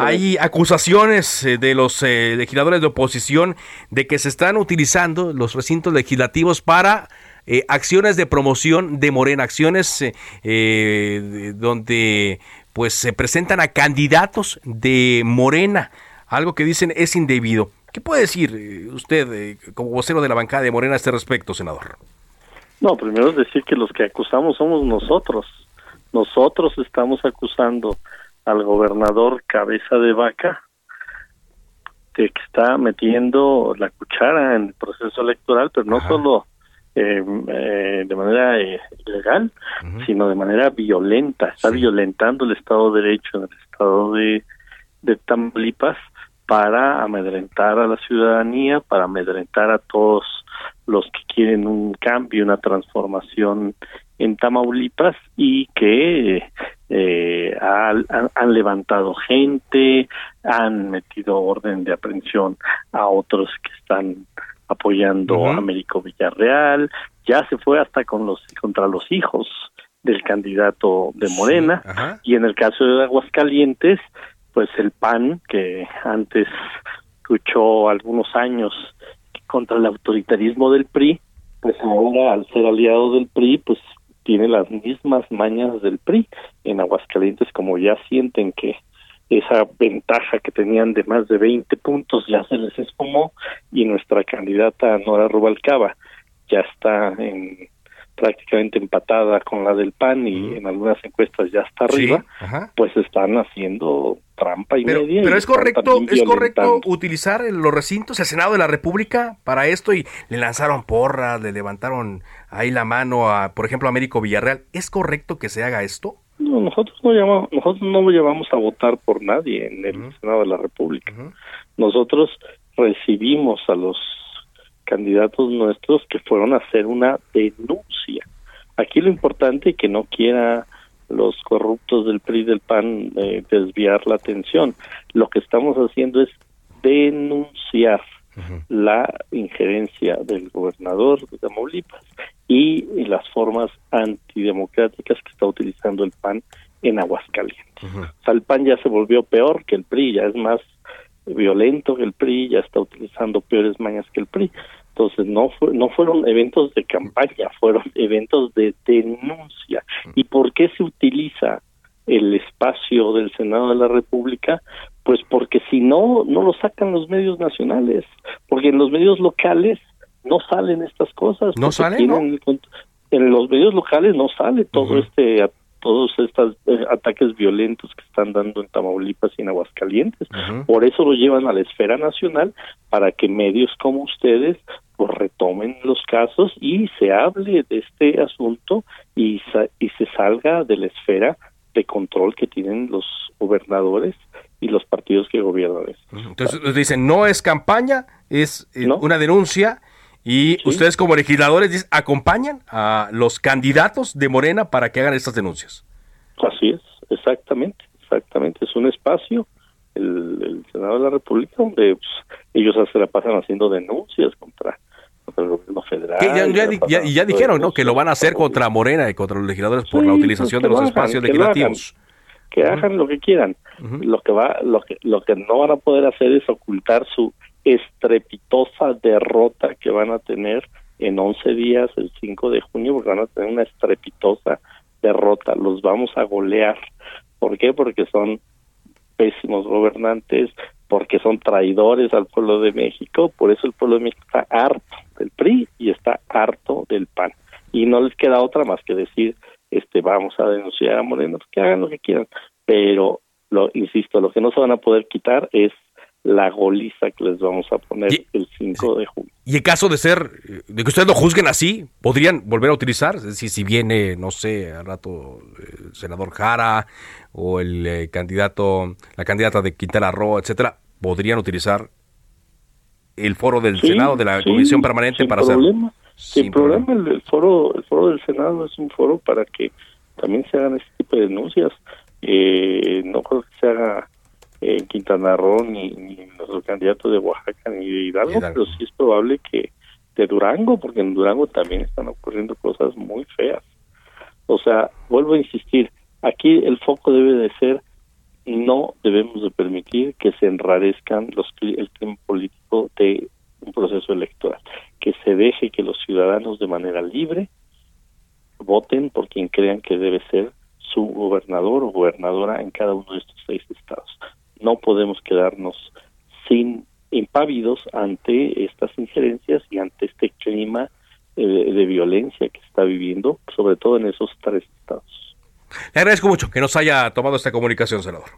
Hay acusaciones eh, de los eh, legisladores de oposición de que se están utilizando los recintos legislativos para eh, acciones de promoción de Morena, acciones donde pues se presentan a candidatos de Morena, algo que dicen es indebido. ¿Qué puede decir usted como vocero de la bancada de Morena a este respecto, senador? No, primero es decir que los que acusamos somos nosotros nosotros estamos acusando al gobernador cabeza de vaca de que está metiendo la cuchara en el proceso electoral, pero no solo eh, eh, de manera eh, ilegal, sino de manera violenta. Está violentando el Estado de Derecho en el Estado de, de Tamaulipas para amedrentar a la ciudadanía, para amedrentar a todos los que quieren un cambio, una transformación en Tamaulipas y que eh, han, levantado gente, han metido orden de aprehensión a otros que están apoyando a Américo Villarreal, ya se fue hasta con los contra los hijos del candidato de Morena. y en el caso de Aguascalientes, pues el PAN que antes luchó algunos años contra el autoritarismo del PRI, pues ahora al ser aliado del PRI, pues tiene las mismas mañas del PRI en Aguascalientes, como ya sienten que esa ventaja que tenían de más de 20 puntos ya se les esfumó y nuestra candidata Nora Rubalcaba ya está en prácticamente empatada con la del PAN y en algunas encuestas ya está arriba, pues están haciendo trampa y media. Pero es correcto, es correcto utilizar los recintos, el Senado de la República para esto y le lanzaron porras, le levantaron ahí la mano a, por ejemplo, a Américo Villarreal. ¿Es correcto que se haga esto? No, nosotros no llamamos, nosotros no llevamos a votar por nadie en el Senado de la República. Nosotros recibimos a los candidatos nuestros que fueron a hacer una denuncia. Aquí lo importante es que no quiera los corruptos del PRI del PAN eh, desviar la atención. Lo que estamos haciendo es denunciar la injerencia del gobernador de Tamaulipas y, las formas antidemocráticas que está utilizando el PAN en Aguascalientes. O sea, el PAN ya se volvió peor que el PRI, ya es más violento que el PRI, ya está utilizando peores mañas que el PRI. Entonces no fue, no fueron eventos de campaña, fueron eventos de denuncia. ¿Y por qué se utiliza el espacio del Senado de la República? Pues porque si no, no lo sacan los medios nacionales, porque en los medios locales no salen estas cosas. No salen. En los medios locales no sale todo este todos estos eh, ataques violentos que están dando en Tamaulipas y en Aguascalientes. Por eso lo llevan a la esfera nacional para que medios como ustedes pues retomen los casos y se hable de este asunto y, y se salga de la esfera de control que tienen los gobernadores y los partidos que gobiernan. Entonces dicen, no es campaña, es eh, una denuncia y ustedes como legisladores acompañan a los candidatos de Morena para que hagan estas denuncias. Así es, exactamente, exactamente. Es un espacio, el, Senado de la República, donde pues, ellos se la pasan haciendo denuncias contra contra el gobierno federal. y ya, dijeron, ¿no? Que lo van a hacer contra Morena y contra los legisladores por la utilización de los espacios legislativos. Que hagan, lo que quieran. Lo que va, lo que, lo que no van a poder hacer es ocultar su estrepitosa derrota que van a tener en 11 días, el 5 de junio, porque van a tener una estrepitosa derrota. Los vamos a golear. ¿Por qué? Porque son pésimos gobernantes, porque son traidores al pueblo de México, por eso el pueblo de México está harto del PRI y está harto del PAN. Y no les queda otra más que decir, este, vamos a denunciar a Moreno, pues que hagan lo que quieran, pero lo insisto, lo que no se van a poder quitar es la goliza que les vamos a poner el 5 de junio. Y en caso de ser, de que ustedes lo juzguen así, ¿podrían volver a utilizar? Es decir, si viene, no sé, al rato el senador Jara o el eh, candidato, la candidata de Quintana Roo, etcétera, ¿podrían utilizar el foro del Senado, de la Comisión Permanente para problema, Sin, problema, El, foro, el foro del Senado es un foro para que también se hagan este tipo de denuncias. Eh, no creo que se haga en Quintana Roo, ni, ni nuestro candidato de Oaxaca, ni de Hidalgo, pero sí es probable que de Durango, porque en Durango también están ocurriendo cosas muy feas. O sea, vuelvo a insistir, aquí el foco debe de ser no debemos de permitir que se enrarezcan los el clima político de un proceso electoral, que se deje que los ciudadanos de manera libre voten por quien crean que debe ser su gobernador o gobernadora en cada uno de estos seis estados no podemos quedarnos sin impávidos ante estas injerencias y ante este clima eh, de violencia que está viviendo, sobre todo en esos tres estados. Le agradezco mucho que nos haya tomado esta comunicación, senador.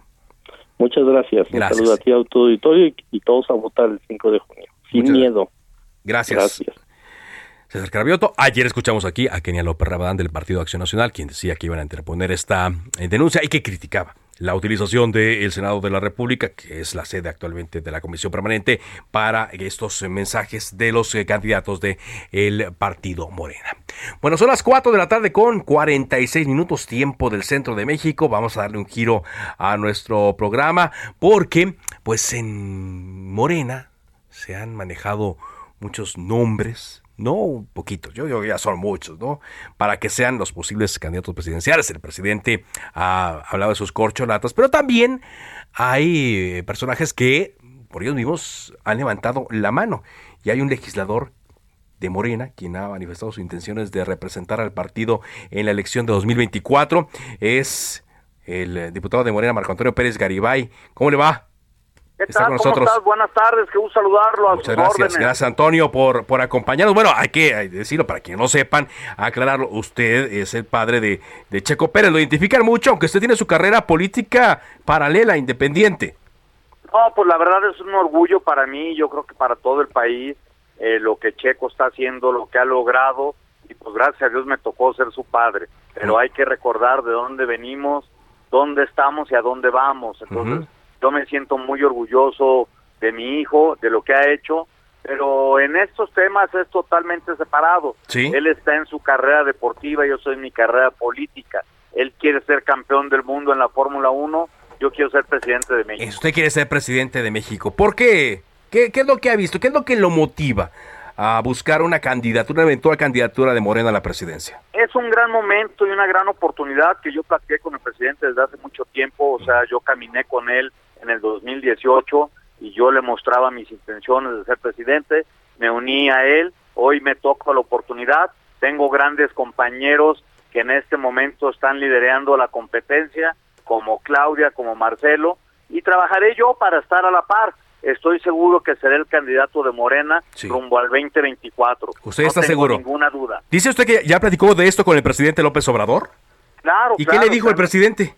Muchas gracias. gracias. Un saludo a ti, a tu auditorio, y, todos a votar el 5 de junio. Sin miedo. Gracias. Gracias. César Carabioto. Ayer escuchamos aquí a Kenia López Rabadán del Partido Acción Nacional, quien decía que iban a interponer esta eh, denuncia y que criticaba la utilización del Senado de la República, que es la sede actualmente de la Comisión Permanente, para estos mensajes de los eh, candidatos del el Partido Morena. Bueno, son las 4 de la tarde con 46 minutos tiempo del centro de México. Vamos a darle un giro a nuestro programa porque, pues en Morena se han manejado muchos nombres no un poquito, yo ya son muchos, ¿no? Para que sean los posibles candidatos presidenciales. El presidente ha hablado de sus corcholatas, pero también hay personajes que por ellos mismos han levantado la mano. Y hay un legislador de Morena, quien ha manifestado sus intenciones de representar al partido en la elección de 2024. Es el diputado de Morena, Marco Antonio Pérez Garibay. ¿Cómo le va? ¿Qué tal? ¿Cómo estás? Buenas tardes, qué gusto saludarlo. Muchas gracias, gracias Antonio por, por acompañarnos. Bueno, hay que decirlo para quienes no sepan, aclararlo, usted es el padre de, de Checo Pérez, lo identifican mucho, aunque usted tiene su carrera política paralela, independiente. No, pues la verdad es un orgullo para mí, yo creo que para todo el país, eh, lo que Checo está haciendo, lo que ha logrado, y pues gracias a Dios me tocó ser su padre, pero hay que recordar de dónde venimos, dónde estamos y a dónde vamos, entonces... Yo me siento muy orgulloso de mi hijo, de lo que ha hecho, pero en estos temas es totalmente separado. Él está en su carrera deportiva, yo soy en mi carrera política. Él quiere ser campeón del mundo en la Fórmula 1, yo quiero ser presidente de México. Usted quiere ser presidente de México. ¿Por qué? ¿Qué, qué es lo que ha visto? ¿Qué es lo que lo motiva? a buscar una candidatura, una eventual candidatura de Morena a la presidencia? Es un gran momento y una gran oportunidad que yo platiqué con el presidente desde hace mucho tiempo, o sea, yo caminé con él en el 2018 y yo le mostraba mis intenciones de ser presidente, me uní a él, hoy me toca la oportunidad, tengo grandes compañeros que en este momento están liderando la competencia, como Claudia, como Marcelo, y trabajaré yo para estar a la par. Estoy seguro que seré el candidato de Morena rumbo al 2024. ¿Usted está seguro? Ninguna duda. ¿Dice usted que ya platicó de esto con el presidente López Obrador? Claro. ¿Y qué le dijo el presidente?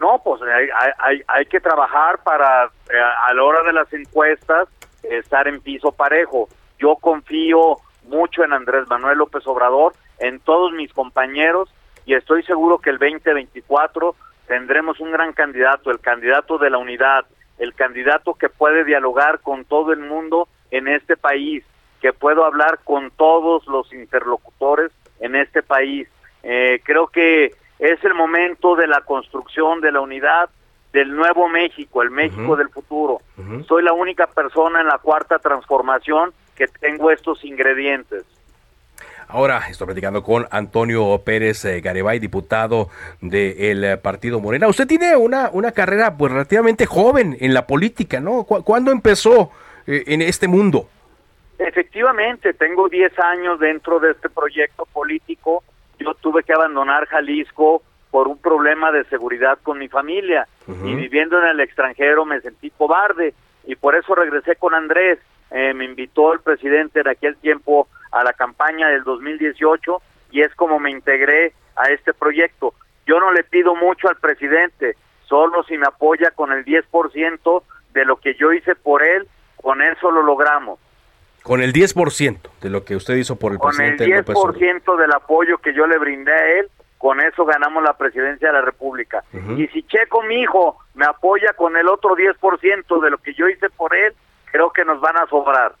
No, pues hay, hay, hay que trabajar para, eh, a la hora de las encuestas, estar en piso parejo. Yo confío mucho en Andrés Manuel López Obrador, en todos mis compañeros, y estoy seguro que el 2024 tendremos un gran candidato, el candidato de la unidad, el candidato que puede dialogar con todo el mundo en este país, que puedo hablar con todos los interlocutores en este país. Eh, creo que es el momento de la construcción de la unidad del nuevo México, el México del futuro. Soy la única persona en la cuarta transformación que tengo estos ingredientes. Ahora estoy platicando con Antonio Pérez eh, Garibay, diputado del eh, Partido Morena. Usted tiene una, una carrera pues relativamente joven en la política, ¿no? ¿Cuándo empezó eh, en este mundo? Efectivamente, tengo 10 años dentro de este proyecto político. Yo tuve que abandonar Jalisco por un problema de seguridad con mi familia y viviendo en el extranjero me sentí cobarde y por eso regresé con Andrés. Eh, me invitó el presidente de aquel tiempo a la campaña del 2018 y es como me integré a este proyecto. Yo no le pido mucho al presidente, solo si me apoya con el 10% de lo que yo hice por él, con eso lo logramos. Con el 10% de lo que usted hizo por el presidente. Con el 10% del apoyo que yo le brindé a él, con eso ganamos la presidencia de la República. Y si Checo, mi hijo, me apoya con el otro 10% de lo que yo hice por él, creo que nos van a sobrar.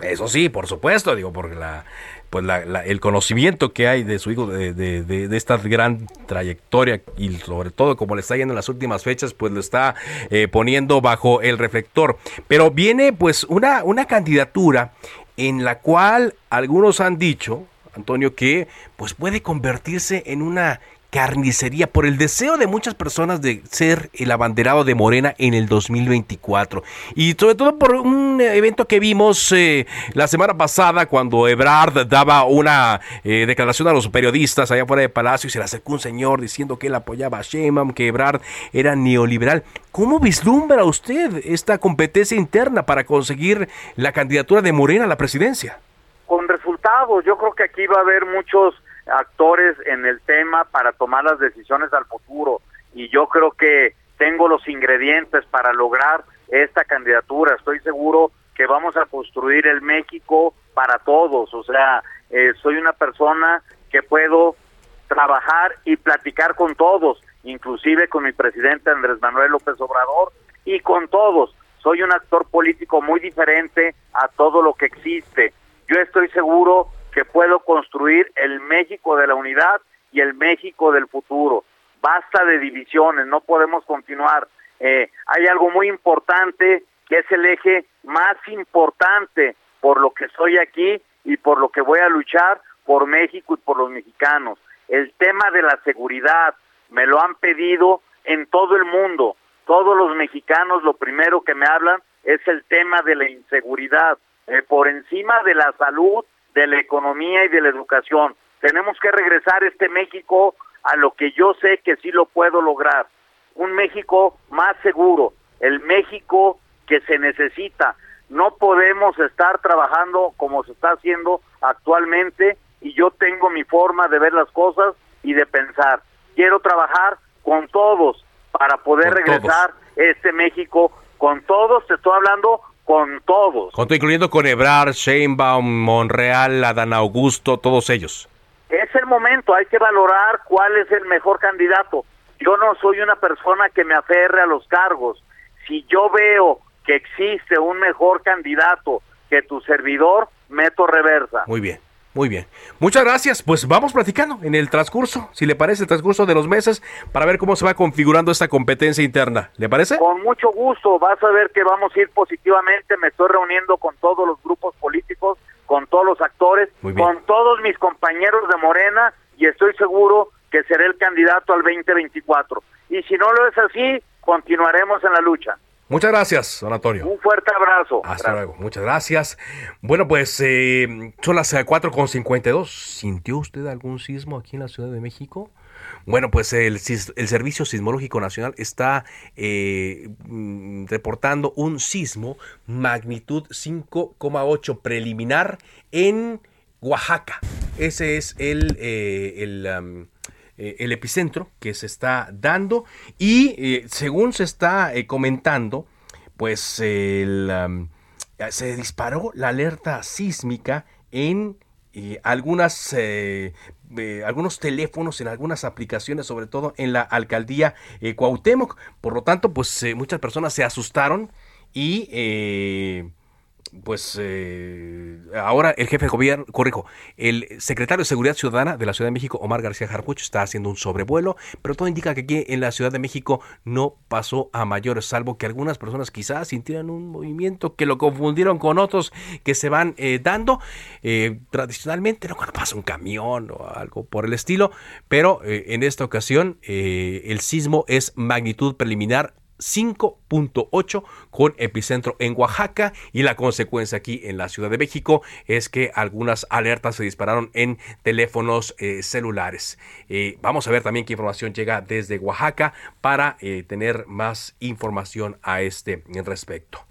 Eso sí, por supuesto, digo, porque la, pues la, el conocimiento que hay de su hijo, de, de, de, esta gran trayectoria y sobre todo como le está yendo en las últimas fechas, pues lo está eh, poniendo bajo el reflector. Pero viene pues una, una candidatura en la cual algunos han dicho, Antonio, que pues puede convertirse en una carnicería por el deseo de muchas personas de ser el abanderado de Morena en el 2024 y sobre todo por un evento que vimos eh, la semana pasada cuando Ebrard daba una eh, declaración a los periodistas allá fuera de Palacio y se le acercó un señor diciendo que él apoyaba a Sheinbaum, que Ebrard era neoliberal. ¿Cómo vislumbra usted esta competencia interna para conseguir la candidatura de Morena a la presidencia? Con resultados, yo creo que aquí va a haber muchos actores en el tema para tomar las decisiones al futuro y yo creo que tengo los ingredientes para lograr esta candidatura. Estoy seguro que vamos a construir el México para todos. O sea, eh, soy una persona que puedo trabajar y platicar con todos, inclusive con mi presidente Andrés Manuel López Obrador y con todos. Soy un actor político muy diferente a todo lo que existe. Yo estoy seguro que puedo construir el México de la unidad y el México del futuro. Basta de divisiones, no podemos continuar. Eh, hay algo muy importante que es el eje más importante por lo que estoy aquí y por lo que voy a luchar por México y por los mexicanos. El tema de la seguridad, me lo han pedido en todo el mundo. Todos los mexicanos lo primero que me hablan es el tema de la inseguridad. Eh, por encima de la salud de la economía y de la educación. Tenemos que regresar este México a lo que yo sé que sí lo puedo lograr. Un México más seguro, el México que se necesita. No podemos estar trabajando como se está haciendo actualmente y yo tengo mi forma de ver las cosas y de pensar. Quiero trabajar con todos para poder regresar este México con todos, te estoy hablando con todos. incluyendo con Ebrard, Sheinbaum, Monreal, Adán Augusto, todos ellos. Es el momento, hay que valorar cuál es el mejor candidato. Yo no soy una persona que me aferre a los cargos. Si yo veo que existe un mejor candidato que tu servidor, meto reversa. Muy bien. Muy bien. Muchas gracias. Pues vamos platicando en el transcurso, si le parece, el transcurso de los meses, para ver cómo se va configurando esta competencia interna. ¿Le parece? Con mucho gusto. Vas a ver que vamos a ir positivamente. Me estoy reuniendo con todos los grupos políticos, con todos los actores, con todos mis compañeros de Morena y estoy seguro que seré el candidato al 2024. Y si no lo es así, continuaremos en la lucha. Muchas gracias, don Antonio. Un fuerte abrazo. Hasta luego. Muchas gracias. Bueno, pues eh, son las 4.52. Eh, ¿Sintió usted algún sismo aquí en la Ciudad de México? Bueno, pues el, el Servicio Sismológico Nacional está eh, mm, reportando un sismo magnitud 5,8 preliminar en Oaxaca. Ese es el, el eh, el epicentro que se está dando y eh, según se está eh, comentando, pues se disparó la alerta sísmica en algunas algunos teléfonos en algunas aplicaciones sobre todo en la alcaldía Cuauhtémoc. Por lo tanto pues muchas personas se asustaron y pues eh, ahora el jefe de gobierno, corrijo, el secretario de Seguridad Ciudadana de la Ciudad de México, Omar García Harpuch, está haciendo un sobrevuelo, pero todo indica que aquí en la Ciudad de México no pasó a mayores, salvo que algunas personas quizás sintieran un movimiento que lo confundieron con otros que se van eh, dando. Eh, tradicionalmente, no cuando pasa un camión o algo por el estilo, pero en esta ocasión el sismo es magnitud preliminar 5.8 con epicentro en Oaxaca y la consecuencia aquí en la Ciudad de México es que algunas alertas se dispararon en teléfonos eh, celulares. Eh, vamos a ver también qué información llega desde Oaxaca para eh, tener más información a este respecto.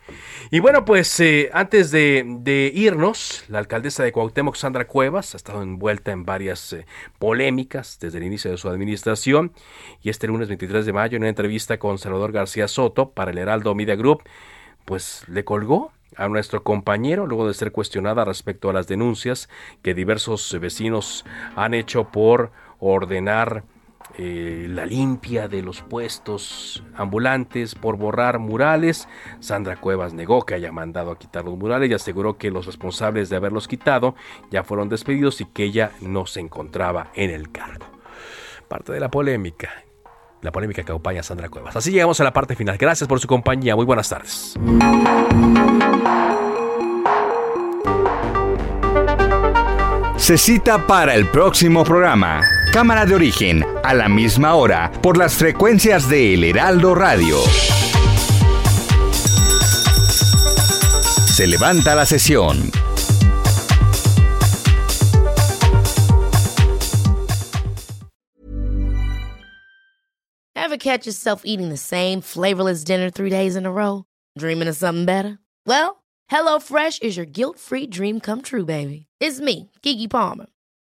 Y bueno, pues eh, antes de, irnos, la alcaldesa de Cuauhtémoc, Sandra Cuevas, ha estado envuelta en varias eh, polémicas desde el inicio de su administración. Y este lunes 23 de mayo en una entrevista con Salvador García Soto para el Heraldo Media Group, pues le colgó a nuestro compañero luego de ser cuestionada respecto a las denuncias que diversos vecinos han hecho por ordenar eh, la limpia de los puestos ambulantes por borrar murales. Sandra Cuevas negó que haya mandado a quitar los murales y aseguró que los responsables de haberlos quitado ya fueron despedidos y que ella no se encontraba en el cargo. Parte de la polémica. La polémica que acompaña a Sandra Cuevas. Así llegamos a la parte final. Gracias por su compañía. Muy buenas tardes. Se cita para el próximo programa. Cámara de origen, a la misma hora, por las frecuencias de El Heraldo Radio. Se levanta la sesión. Ever catch yourself eating the same flavorless dinner three days in a row? Dreaming of something better? Well, HelloFresh is your guilt-free dream come true, baby. It's me, Kiki Palmer.